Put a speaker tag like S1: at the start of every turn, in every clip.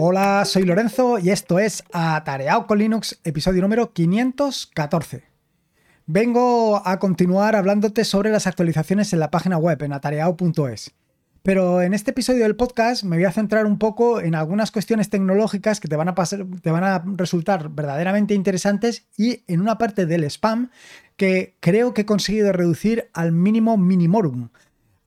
S1: Hola, soy Lorenzo y esto es Atareado con Linux, episodio número 514. Vengo a continuar hablándote sobre las actualizaciones en la página web en atareado.es. Pero en este episodio del podcast me voy a centrar un poco en algunas cuestiones tecnológicas que te van a, pasar, te van a resultar verdaderamente interesantes y en una parte del spam que creo que he conseguido reducir al mínimo minimorum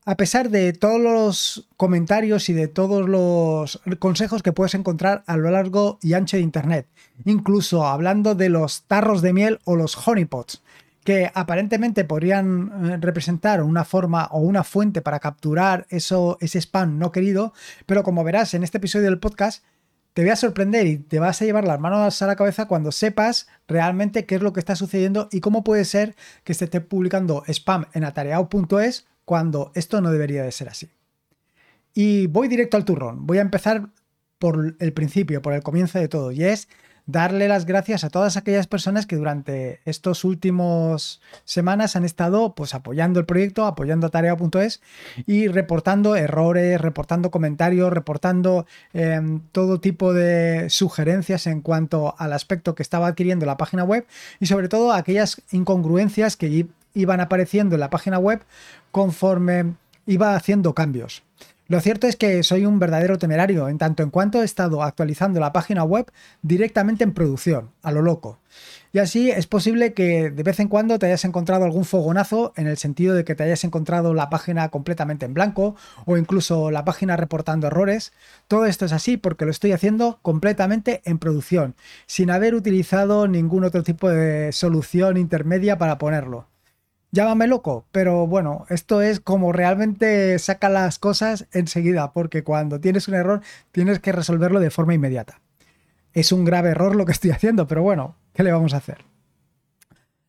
S1: a pesar de todos los comentarios y de todos los consejos que puedes encontrar a lo largo y ancho de Internet, incluso hablando de los tarros de miel o los honeypots, que aparentemente podrían eh, representar una forma o una fuente para capturar eso, ese spam no querido, pero como verás en este episodio del podcast, te voy a sorprender y te vas a llevar las manos a la cabeza cuando sepas realmente qué es lo que está sucediendo y cómo puede ser que se esté publicando spam en atareado.es cuando esto no debería de ser así. Y voy directo al turrón. Voy a empezar por el principio, por el comienzo de todo, y es darle las gracias a todas aquellas personas que durante estos últimos semanas han estado pues apoyando el proyecto, apoyando a tarea.es y reportando errores, reportando comentarios, reportando em, todo tipo de sugerencias en cuanto al aspecto que estaba adquiriendo la página web y sobre todo aquellas incongruencias que iban apareciendo en la página web conforme iba haciendo cambios. Lo cierto es que soy un verdadero temerario, en tanto en cuanto he estado actualizando la página web directamente en producción, a lo loco. Y así es posible que de vez en cuando te hayas encontrado algún fogonazo en el sentido de que te hayas encontrado la página completamente en blanco o incluso la página reportando errores. Todo esto es así porque lo estoy haciendo completamente en producción, sin haber utilizado ningún otro tipo de solución intermedia para ponerlo. Llámame loco, pero bueno, esto es como realmente saca las cosas enseguida, porque cuando tienes un error tienes que resolverlo de forma inmediata. Es un grave error lo que estoy haciendo, pero bueno, ¿qué le vamos a hacer?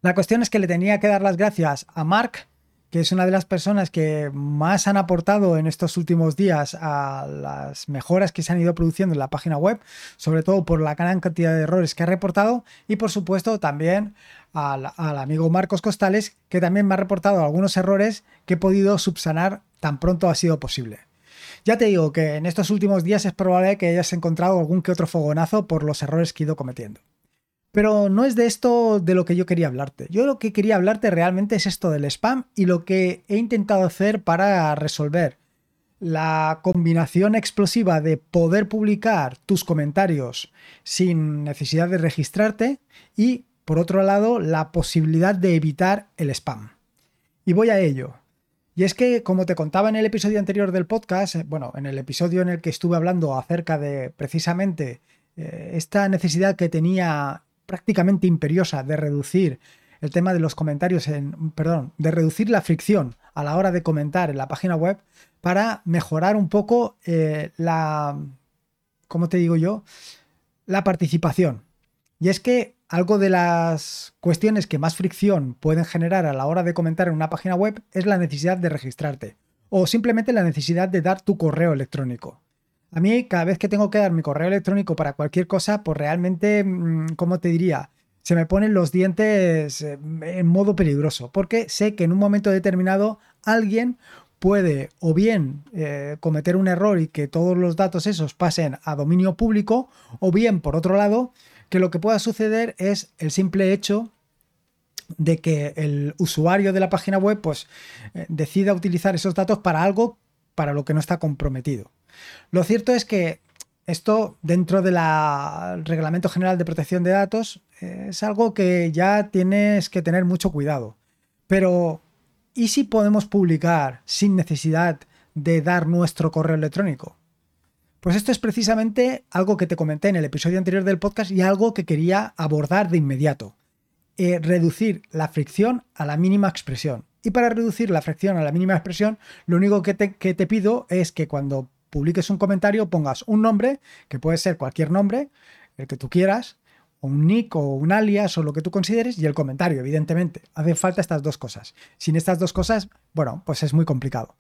S1: La cuestión es que le tenía que dar las gracias a Mark, que es una de las personas que más han aportado en estos últimos días a las mejoras que se han ido produciendo en la página web, sobre todo por la gran cantidad de errores que ha reportado y por supuesto también al, amigo Marcos Costales, que también me ha reportado algunos errores que he podido subsanar tan pronto ha sido posible. Ya te digo que en estos últimos días es probable que hayas encontrado algún que otro fogonazo por los errores que he ido cometiendo. Pero no es de esto de lo que yo quería hablarte. Yo lo que quería hablarte realmente es esto del spam y lo que he intentado hacer para resolver la combinación explosiva de poder publicar tus comentarios sin necesidad de registrarte y, por otro lado, la posibilidad de evitar el spam. Y voy a ello. Y es que, como te contaba en el episodio anterior del podcast, eh, bueno, en el episodio en el que estuve hablando acerca de precisamente eh, esta necesidad que tenía prácticamente imperiosa de reducir el tema de los comentarios en, perdón, de reducir la fricción a la hora de comentar en la página web para mejorar un poco eh, la, ¿cómo te digo yo? La participación. Y es que algo de las cuestiones que más fricción pueden generar a la hora de comentar en una página web es la necesidad de registrarte o simplemente la necesidad de dar tu correo electrónico. A mí, cada vez que tengo que dar mi correo electrónico para cualquier cosa, pues realmente, mm, ¿cómo te diría? Se me ponen los dientes eh, en modo peligroso, porque sé que en un momento determinado alguien puede o bien eh, cometer un error y que todos los datos esos pasen a dominio público, o bien, por otro lado, que lo que pueda suceder es el simple hecho de que el usuario de la página web pues eh, decida utilizar esos datos para algo para lo que no está comprometido. Lo cierto es que esto dentro del Reglamento General de Protección de Datos es algo que ya tienes que tener mucho cuidado. Pero, ¿y si podemos publicar sin necesidad de dar nuestro correo electrónico? Pues esto es precisamente algo que te comenté en el episodio anterior del podcast y algo que quería abordar de inmediato. Eh, reducir la fricción a la mínima expresión. Y para reducir la fricción a la mínima expresión, lo único que te pido es que cuando publiques un comentario, pongas un nombre, que puede ser cualquier nombre, el que tú quieras, o un nick o un alias o lo que tú consideres, y el comentario, evidentemente. Hacen falta estas dos cosas. Sin estas dos cosas, bueno, pues es muy complicado.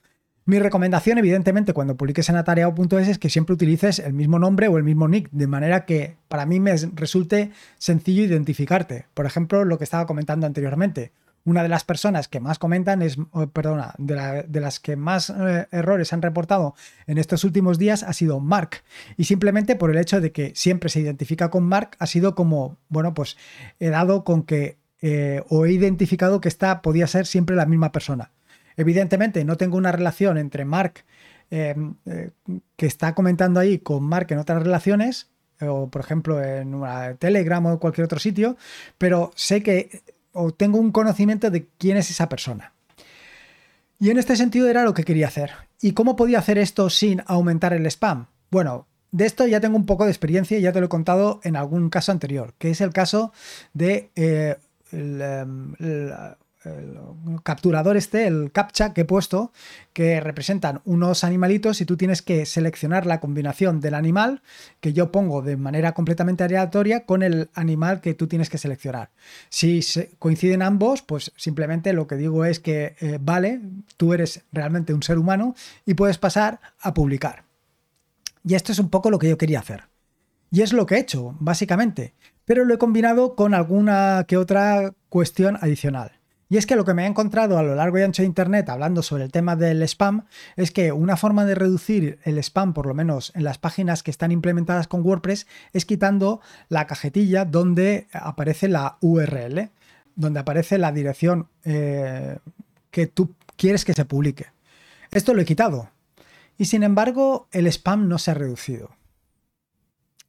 S1: Mi recomendación, evidentemente, cuando publiques en atareado.es es que siempre utilices el mismo nombre o el mismo nick, de manera que para mí me resulte sencillo identificarte. Por ejemplo, lo que estaba comentando anteriormente. Una de las personas que más comentan es, perdona, de, las que más eh, errores han reportado en estos últimos días ha sido Mark. Y simplemente por el hecho de que siempre se identifica con Mark, ha sido como, bueno, pues he dado con que, eh, o he identificado que esta podía ser siempre la misma persona. Evidentemente, no tengo una relación entre Mark, em, eh, que está comentando ahí, con Mark en otras relaciones, o por ejemplo en una Telegram o cualquier otro sitio, pero sé que o tengo un conocimiento de quién es esa persona. Y en este sentido era lo que quería hacer. ¿Y cómo podía hacer esto sin aumentar el spam? Bueno, de esto ya tengo un poco de experiencia y ya te lo he contado en algún caso anterior, que es el caso de eh, em, capturador este, el captcha que he puesto, que representan unos animalitos y tú tienes que seleccionar la combinación del animal que yo pongo de manera completamente aleatoria con el animal que tú tienes que seleccionar. Si coinciden ambos, pues simplemente lo que digo es que eh, vale, tú eres realmente un ser humano y puedes pasar a publicar. Y esto es un poco lo que yo quería hacer. Y es lo que he hecho, básicamente, pero lo he combinado con alguna que otra cuestión adicional. Y es que lo que me he encontrado a lo largo y ancho de Internet hablando sobre el tema del spam es que una forma de reducir el spam, por lo menos en las páginas que están implementadas con WordPress, es quitando la cajetilla donde aparece la URL, donde aparece la dirección eh, que tú quieres que se publique. Esto lo he quitado. Y sin embargo, el spam no se ha reducido.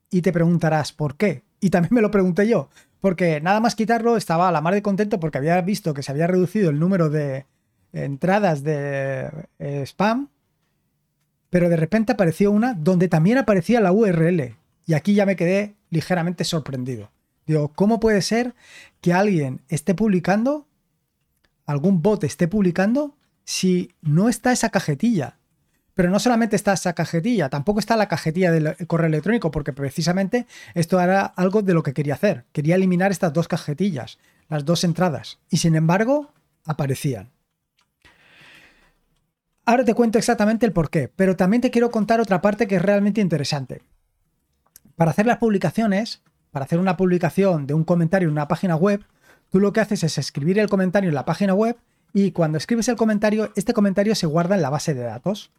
S1: Y te preguntarás, ¿por qué? Y también me lo pregunté yo, porque nada más quitarlo estaba a la mar de contento porque había visto que se había reducido el número de entradas de eh, spam, pero de repente apareció una donde también aparecía la URL y aquí ya me quedé ligeramente sorprendido. Digo, ¿cómo puede ser que alguien esté publicando, algún bot esté publicando, si no está esa cajetilla? Pero no solamente está esa cajetilla, tampoco está la cajetilla del correo electrónico, porque precisamente esto era algo de lo que quería hacer. Quería eliminar estas dos cajetillas, las dos entradas. Y sin embargo, aparecían. Ahora te cuento exactamente el por qué, pero también te quiero contar otra parte que es realmente interesante. Para hacer las publicaciones, para hacer una publicación de un comentario en una página web, tú lo que haces es escribir el comentario en la página web y cuando escribes el comentario, este comentario se guarda en la base de datos.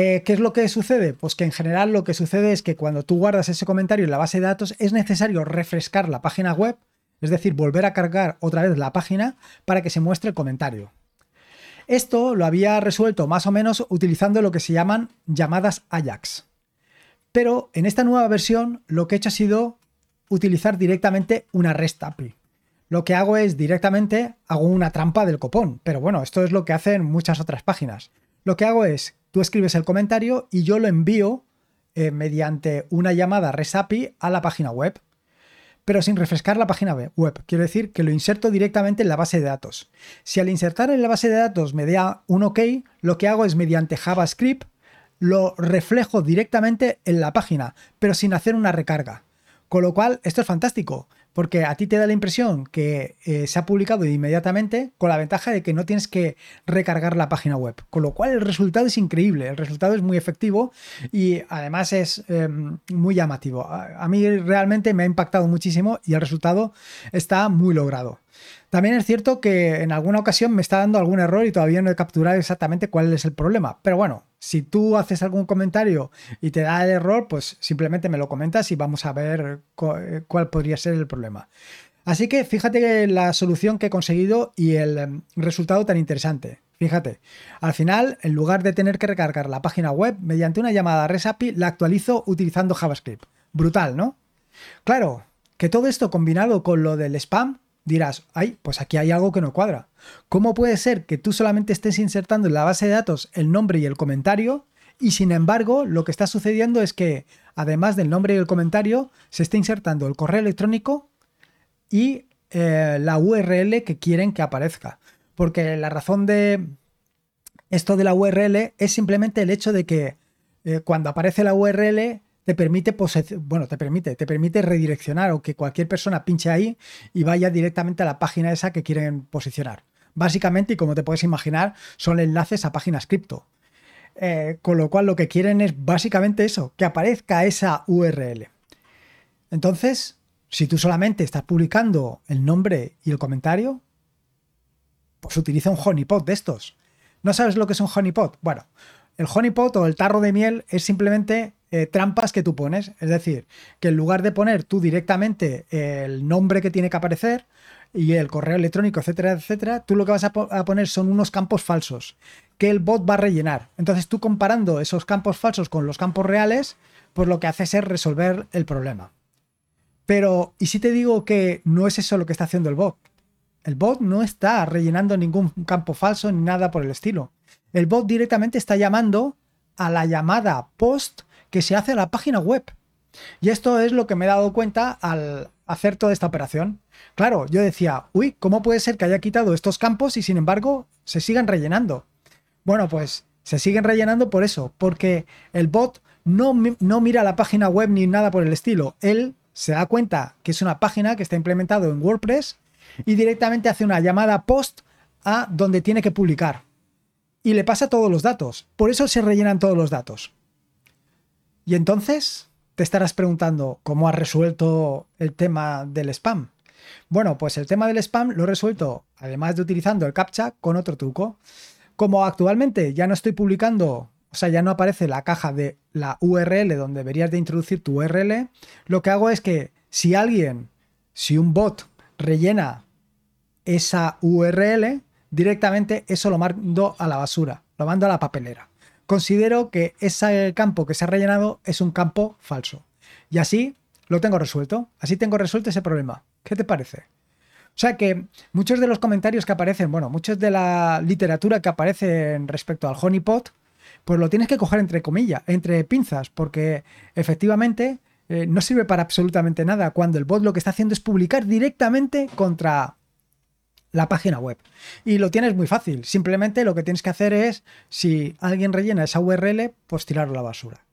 S1: Eh, ¿Qué es lo que sucede? Pues que en general lo que sucede es que cuando tú guardas ese comentario en la base de datos es necesario refrescar la página web, es decir, volver a cargar otra vez la página para que se muestre el comentario. Esto lo había resuelto más o menos utilizando lo que se llaman llamadas Ajax. Pero en esta nueva versión lo que he hecho ha sido utilizar directamente una REST API. Lo que hago es directamente hago una trampa del copón, pero bueno, esto es lo que hacen muchas otras páginas. Lo que hago es Tú escribes el comentario y yo lo envío eh, mediante una llamada REST a la página web, pero sin refrescar la página web. Quiero decir que lo inserto directamente en la base de datos. Si al insertar en la base de datos me da un OK, lo que hago es mediante JavaScript lo reflejo directamente en la página, pero sin hacer una recarga. Con lo cual, esto es fantástico porque a ti te da la impresión que eh, se ha publicado inmediatamente con la ventaja de que no tienes que recargar la página web, con lo cual el resultado es increíble, el resultado es muy efectivo y además es em, muy llamativo. A, mí realmente me ha impactado muchísimo y el resultado está muy logrado. También es cierto que en alguna ocasión me está dando algún error y todavía no he capturado exactamente cuál es el problema. Pero bueno, si tú haces algún comentario y te da el error, pues simplemente me lo comentas y vamos a ver eh, cuál podría ser el problema. Así que fíjate la solución que he conseguido y el em, resultado tan interesante. Fíjate, al final, en lugar de tener que recargar la página web mediante una llamada REST API, la actualizo utilizando JavaScript. Brutal, ¿no? Claro, que todo esto combinado con lo del spam dirás, ay, pues aquí hay algo que no cuadra. ¿Cómo puede ser que tú solamente estés insertando en la base de datos el nombre y el comentario y sin embargo lo que está sucediendo es que además del nombre y el comentario se está insertando el correo electrónico y eh, la URL que quieren que aparezca? Porque la razón de esto de la URL es simplemente el hecho de que eh, cuando aparece la URL te permite, bueno, te permite, te permite redireccionar o que cualquier persona pinche ahí y vaya directamente a la página esa que quieren posicionar. Básicamente, y como te puedes imaginar, son enlaces a páginas cripto. Eh, con lo cual lo que quieren es básicamente eso, que aparezca esa URL. Entonces, si tú solamente estás publicando el nombre y el comentario, pues utiliza un honeypot de estos. ¿No sabes lo que es un honeypot? Bueno, el honeypot o el tarro de miel es simplemente eh, trampas que tú pones. Es decir, que en lugar de poner tú directamente el nombre que tiene que aparecer y el correo electrónico, etcétera, etcétera, tú lo que vas a, a poner son unos campos falsos que el bot va a rellenar. Entonces tú comparando esos campos falsos con los campos reales, pues lo que haces es resolver el problema. Pero, ¿y si te digo que no es eso lo que está haciendo el bot? El bot no está rellenando ningún campo falso ni nada por el estilo. El bot directamente está llamando a la llamada post que se hace a la página web. Y esto es lo que me he dado cuenta al hacer toda esta operación. Claro, yo decía, uy, ¿cómo puede ser que haya quitado estos campos y sin embargo se sigan rellenando? Bueno, pues se siguen rellenando por eso, porque el bot no, no mira la página web ni nada por el estilo. Él se da cuenta que es una página que está implementado en WordPress y directamente hace una llamada post a donde tiene que publicar. Y le pasa todos los datos. Por eso se rellenan todos los datos. Y entonces te estarás preguntando cómo has resuelto el tema del spam. Bueno, pues el tema del spam lo he resuelto, además de utilizando el CAPTCHA, con otro truco. Como actualmente ya no estoy publicando, o sea, ya no aparece la caja de la URL donde deberías de introducir tu URL, lo que hago es que si alguien, si un bot rellena esa URL, directamente eso lo mando a la basura, lo mando a la papelera considero que ese campo que se ha rellenado es un campo falso. Y así lo tengo resuelto. Así tengo resuelto ese problema. ¿Qué te parece? O sea que muchos de los comentarios que aparecen, bueno, muchos de la literatura que aparece respecto al honeypot, pues lo tienes que coger entre comillas, entre pinzas, porque efectivamente eh, no sirve para absolutamente nada cuando el bot lo que está haciendo es publicar directamente contra la página web. Y lo tienes muy fácil. Simplemente lo que tienes que hacer es, si alguien rellena esa URL, pues tirarlo a la basura.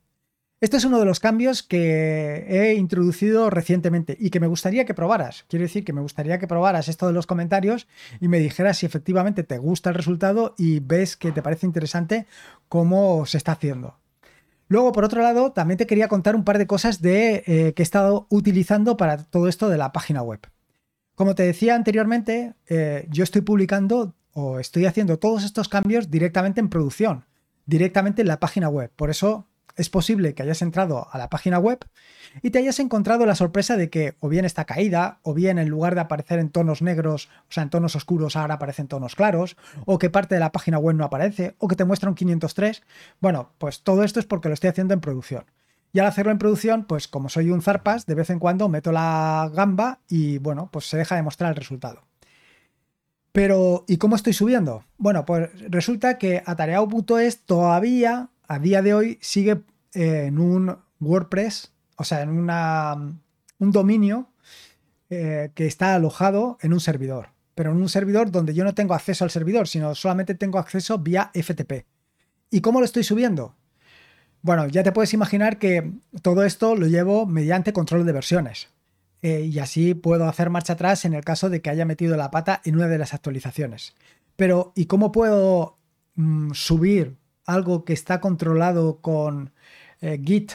S1: Este es uno de los cambios que he introducido recientemente y que me gustaría que probaras. Quiero decir que me gustaría que probaras esto de los comentarios y me dijeras si efectivamente te gusta el resultado y ves que te parece interesante cómo se está haciendo. Luego, por otro lado, también te quería contar un par de cosas de, eh, que he estado utilizando para todo esto de la página web. Como te decía anteriormente, eh, yo estoy publicando o estoy haciendo todos estos cambios directamente en producción, directamente en la página web. Por eso es posible que hayas entrado a la página web y te hayas encontrado la sorpresa de que o bien está caída, o bien en lugar de aparecer en tonos negros, o sea, en tonos oscuros, ahora aparecen tonos claros, o que parte de la página web no aparece, o que te muestra un 503. Bueno, pues todo esto es porque lo estoy haciendo en producción. Y al hacerlo en producción, pues como soy un zarpas, de vez en cuando meto la gamba y bueno, pues se deja de mostrar el resultado. Pero, ¿y cómo estoy subiendo? Bueno, pues resulta que atareado.es todavía, a día de hoy, sigue en un WordPress, o sea, en una, un dominio eh, que está alojado en un servidor. Pero en un servidor donde yo no tengo acceso al servidor, sino solamente tengo acceso vía FTP. ¿Y cómo lo estoy subiendo? Bueno, ya te puedes imaginar que todo esto lo llevo mediante control de versiones. Eh, y así puedo hacer marcha atrás en el caso de que haya metido la pata en una de las actualizaciones. Pero, ¿y cómo puedo mm, subir algo que está controlado con eh, Git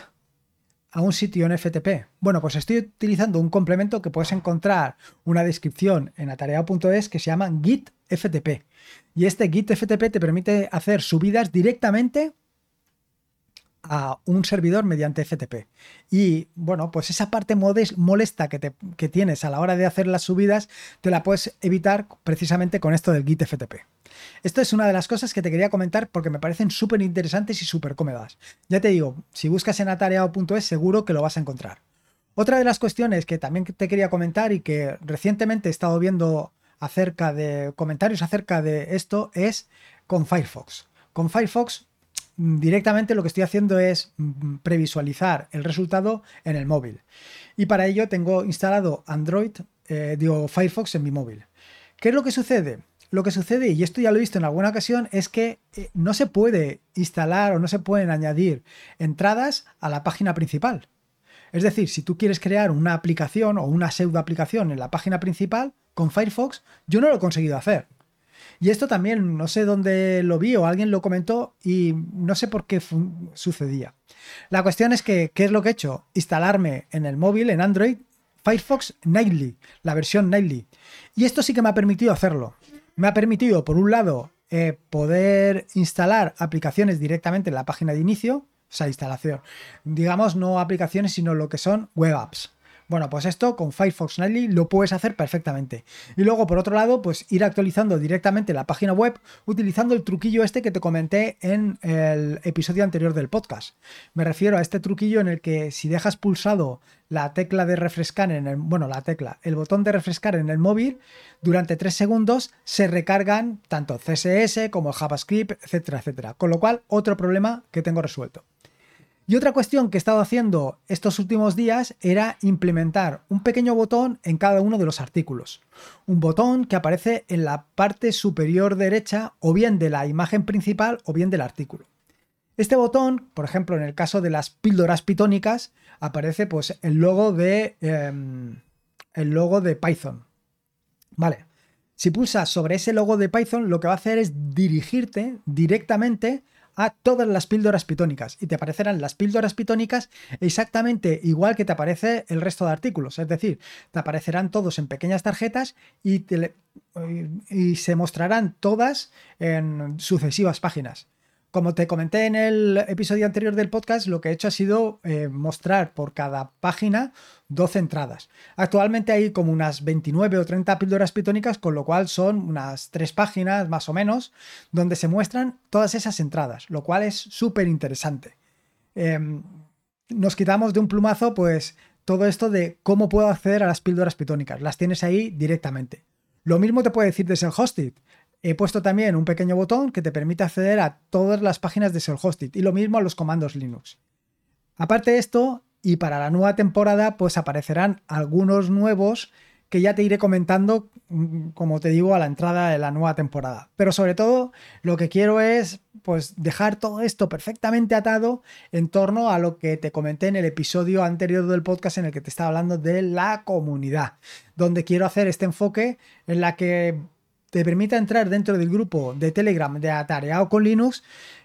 S1: a un sitio en FTP? Bueno, pues estoy utilizando un complemento que puedes encontrar una descripción en atareado.es que se llama Git FTP. Y este Git FTP te permite hacer subidas directamente a un servidor mediante FTP. Y bueno, pues esa parte molesta que, que, tienes a la hora de hacer las subidas, te la puedes evitar precisamente con esto del Git FTP. Esto es una de las cosas que te quería comentar porque me parecen súper interesantes y súper cómodas. Ya te digo, si buscas en atareado.es seguro que lo vas a encontrar. Otra de las cuestiones que también te quería comentar y que recientemente he estado viendo acerca de comentarios acerca de esto es con Firefox. Con Firefox directamente lo que estoy haciendo es mm, previsualizar el resultado en el móvil. Y para ello tengo instalado Android, eh, digo Firefox en mi móvil. ¿Qué es lo que sucede? Lo que sucede, y esto ya lo he visto en alguna ocasión, es que eh, no se puede instalar o no se pueden añadir entradas a la página principal. Es decir, si tú quieres crear una aplicación o una pseudo aplicación en la página principal con Firefox, yo no lo he conseguido hacer. Y esto también, no sé dónde lo vi o alguien lo comentó y no sé por qué sucedía. La cuestión es que, ¿qué es lo que he hecho? Instalarme en el móvil, en Android, Firefox Nightly, la versión Nightly. Y esto sí que me ha permitido hacerlo. Me ha permitido, por un lado, eh, poder instalar aplicaciones directamente en la página de inicio, o sea, instalación. Digamos, no aplicaciones, sino lo que son web apps. Bueno, pues esto con Firefox Nightly lo puedes hacer perfectamente. Y luego, por otro lado, pues ir actualizando directamente la página web utilizando el truquillo este que te comenté en el episodio anterior del podcast. Me refiero a este truquillo en el que si dejas pulsado la tecla de refrescar en el, bueno, la tecla, el botón de refrescar en el móvil, durante 3 segundos se recargan tanto CSS como JavaScript, etcétera, etcétera. Con lo cual, otro problema que tengo resuelto. Y otra cuestión que he estado haciendo estos últimos días era implementar un pequeño botón en cada uno de los artículos. Un botón que aparece en la parte superior derecha o bien de la imagen principal o bien del artículo. Este botón, por ejemplo, en el caso de las píldoras pitónicas, aparece pues el logo de em, el logo de Python. Vale. Si pulsas sobre ese logo de Python, lo que va a hacer es dirigirte directamente a todas las píldoras pitónicas y te aparecerán las píldoras pitónicas exactamente igual que te aparece el resto de artículos. Es decir, te aparecerán todos en pequeñas tarjetas y, y se mostrarán todas en sucesivas páginas. Como te comenté en el episodio anterior del podcast, lo que he hecho ha sido eh, mostrar por cada página 12 entradas. Actualmente hay como unas 29 o 30 píldoras pitónicas, con lo cual son unas 3 páginas más o menos, donde se muestran todas esas entradas, lo cual es súper interesante. Em, nos quitamos de un plumazo, pues todo esto de cómo puedo acceder a las píldoras pitónicas. Las tienes ahí directamente. Lo mismo te puede decir desde el hosted. He puesto también un pequeño botón que te permite acceder a todas las páginas de Self-Hosted y lo mismo a los comandos Linux. Aparte de esto, y para la nueva temporada, pues aparecerán algunos nuevos que ya te iré comentando, mm, como te digo, a la entrada de la nueva temporada. Pero sobre todo, lo que quiero es pues dejar todo esto perfectamente atado en torno a lo que te comenté en el episodio anterior del podcast en el que te estaba hablando de la comunidad, donde quiero hacer este enfoque en la que te permita entrar dentro del grupo de Telegram de Atareado con Linux,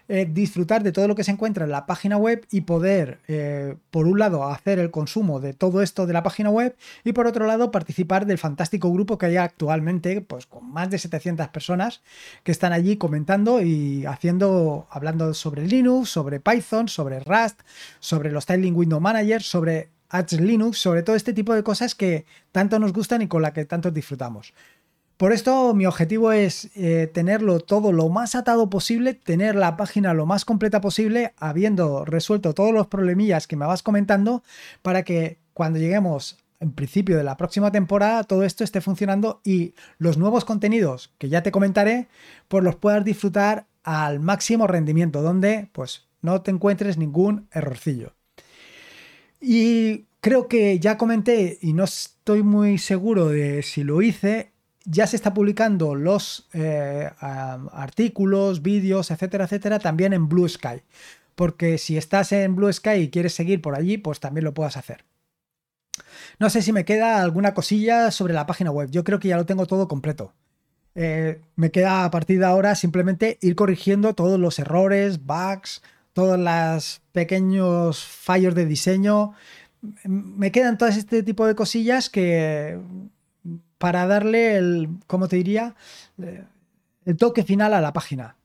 S1: eh, disfrutar de todo lo que se encuentra en la página web y poder, eh, por un lado, hacer el consumo de todo esto de la página web y por otro lado, participar del fantástico grupo que hay actualmente, pues con más de 700 personas que están allí comentando y haciendo, hablando sobre Linux, sobre Python, sobre Rust, sobre los Styling Window Manager, sobre Ads Linux, sobre todo este tipo de cosas que tanto nos gustan y con la que tanto disfrutamos. Por esto mi objetivo es eh, tenerlo todo lo más atado posible, tener la página lo más completa posible, habiendo resuelto todos los problemillas que me vas comentando, para que cuando lleguemos en principio de la próxima temporada todo esto esté funcionando y los nuevos contenidos que ya te comentaré, pues los puedas disfrutar al máximo rendimiento, donde pues no te encuentres ningún errorcillo. Y creo que ya comenté y no estoy muy seguro de si lo hice ya se está publicando los eh, artículos, vídeos, etcétera, etcétera, también en Blue Sky. Porque si estás en Blue Sky y quieres seguir por allí, pues también lo puedas hacer. No sé si me queda alguna cosilla sobre la página web. Yo creo que ya lo tengo todo completo. Eh, me queda a partir de ahora simplemente ir corrigiendo todos los errores, bugs, todos los pequeños fallos de diseño. Me quedan todo este tipo de cosillas que para darle el, ¿cómo te diría? Eh, el toque final a la página.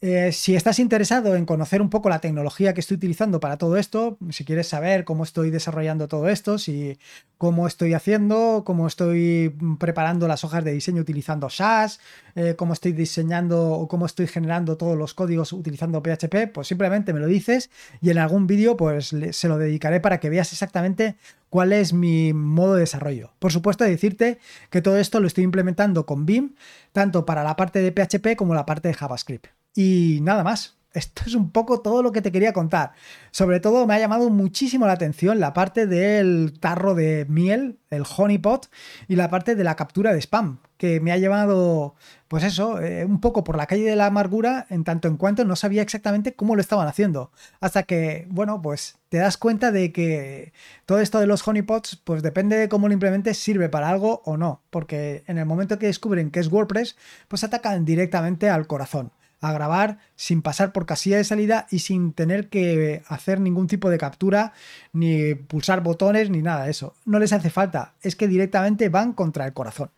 S1: Eh, si estás interesado en conocer un poco la tecnología que estoy utilizando para todo esto, si quieres saber cómo estoy desarrollando todo esto, si cómo estoy haciendo, cómo estoy preparando las hojas de diseño utilizando SAS, eh, cómo estoy diseñando o cómo estoy generando todos los códigos utilizando PHP, pues simplemente me lo dices y en algún vídeo pues se lo dedicaré para que veas exactamente cuál es mi modo de desarrollo. Por supuesto, decirte que todo esto lo estoy implementando con Vim, tanto para la parte de PHP como la parte de JavaScript. Y nada más. Esto es un poco todo lo que te quería contar. Sobre todo me ha llamado muchísimo la atención la parte del tarro de miel, el honeypot, y la parte de la captura de spam, que me ha llevado, pues eso, eh, un poco por la calle de la amargura, en tanto en cuanto no sabía exactamente cómo lo estaban haciendo. Hasta que, bueno, pues te das cuenta de que todo esto de los honeypots, pues depende de cómo lo implementes, sirve para algo o no. Porque en el momento que descubren que es WordPress, pues atacan directamente al corazón a grabar sin pasar por casilla de salida y sin tener que hacer ningún tipo de captura, ni pulsar botones, ni nada de eso. No les hace falta, es que directamente van contra el corazón.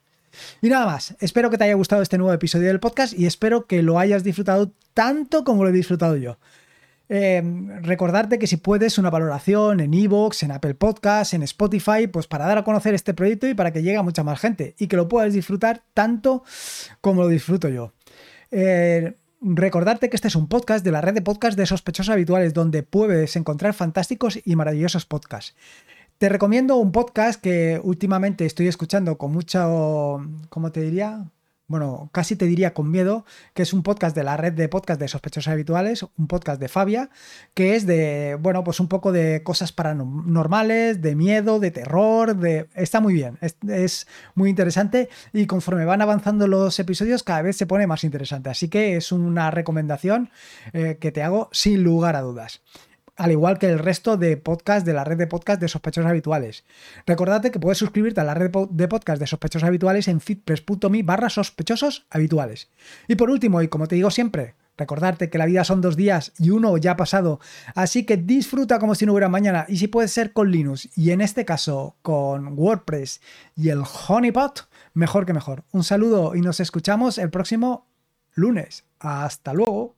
S1: Y nada más, espero que te haya gustado este nuevo episodio del podcast y espero que lo hayas disfrutado tanto como lo he disfrutado yo. Eh, recordarte que si puedes una valoración en Evox, en Apple Podcasts, en Spotify, pues para dar a conocer este proyecto y para que llegue a mucha más gente y que lo puedas disfrutar tanto como lo disfruto yo. Eh, recordarte que este es un podcast de la red de podcasts de sospechosos habituales donde puedes encontrar fantásticos y maravillosos podcasts. Te recomiendo un podcast que últimamente estoy escuchando con mucho, ¿cómo te diría? Bueno, casi te diría con miedo, que es un podcast de la red de podcast de sospechosos habituales, un podcast de Fabia, que es de, bueno, pues un poco de cosas paranormales, de miedo, de terror, de... Está muy bien, es, muy interesante y conforme van avanzando los episodios cada vez se pone más interesante. Así que es una recomendación eh, que te hago sin lugar a dudas al igual que el resto de podcasts de la red de podcast de sospechosos habituales. Recordate que puedes suscribirte a la red de podcast de sospechosos habituales en fitpress.me barra sospechosos habituales. Y por último, y como te digo siempre, recordarte que la vida son dos días y uno ya ha pasado, así que disfruta como si no hubiera mañana y si puede ser con Linux y en este caso con WordPress y el Honeypot, mejor que mejor. Un saludo y nos escuchamos el próximo lunes. Hasta luego.